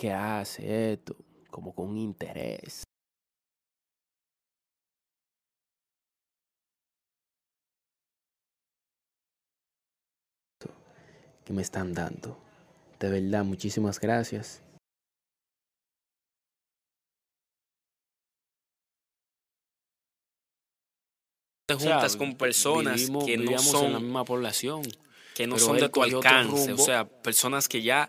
que hace esto como con interés. que me están dando. De verdad, muchísimas gracias. Te juntas con personas que no son en la misma población, que no son de tu alcance, o sea, personas que ya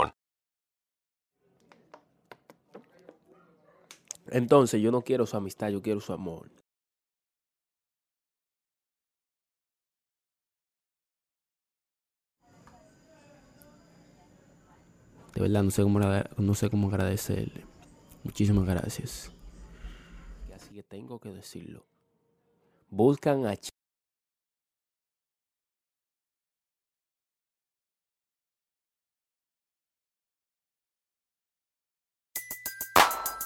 Entonces yo no quiero su amistad, yo quiero su amor. De verdad, no sé cómo, no sé cómo agradecerle. Muchísimas gracias. Así que tengo que decirlo. Buscan a